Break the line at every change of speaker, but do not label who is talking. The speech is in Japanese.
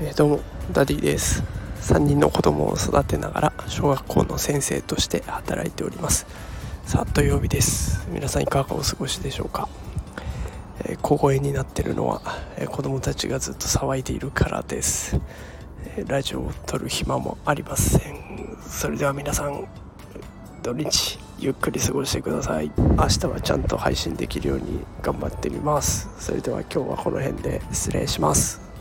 えー、どうもダディです。3人の子供を育てながら小学校の先生として働いております。さあ土曜日です。皆さんいかがお過ごしでしょうか、えー、小声になってるのは、えー、子供たちがずっと騒いでいるからです、えー、ラジオを録る暇もありません。それでは皆さん土日ゆっくり過ごしてください。明日はちゃんと配信できるように頑張ってみます。それでは今日はこの辺で失礼します。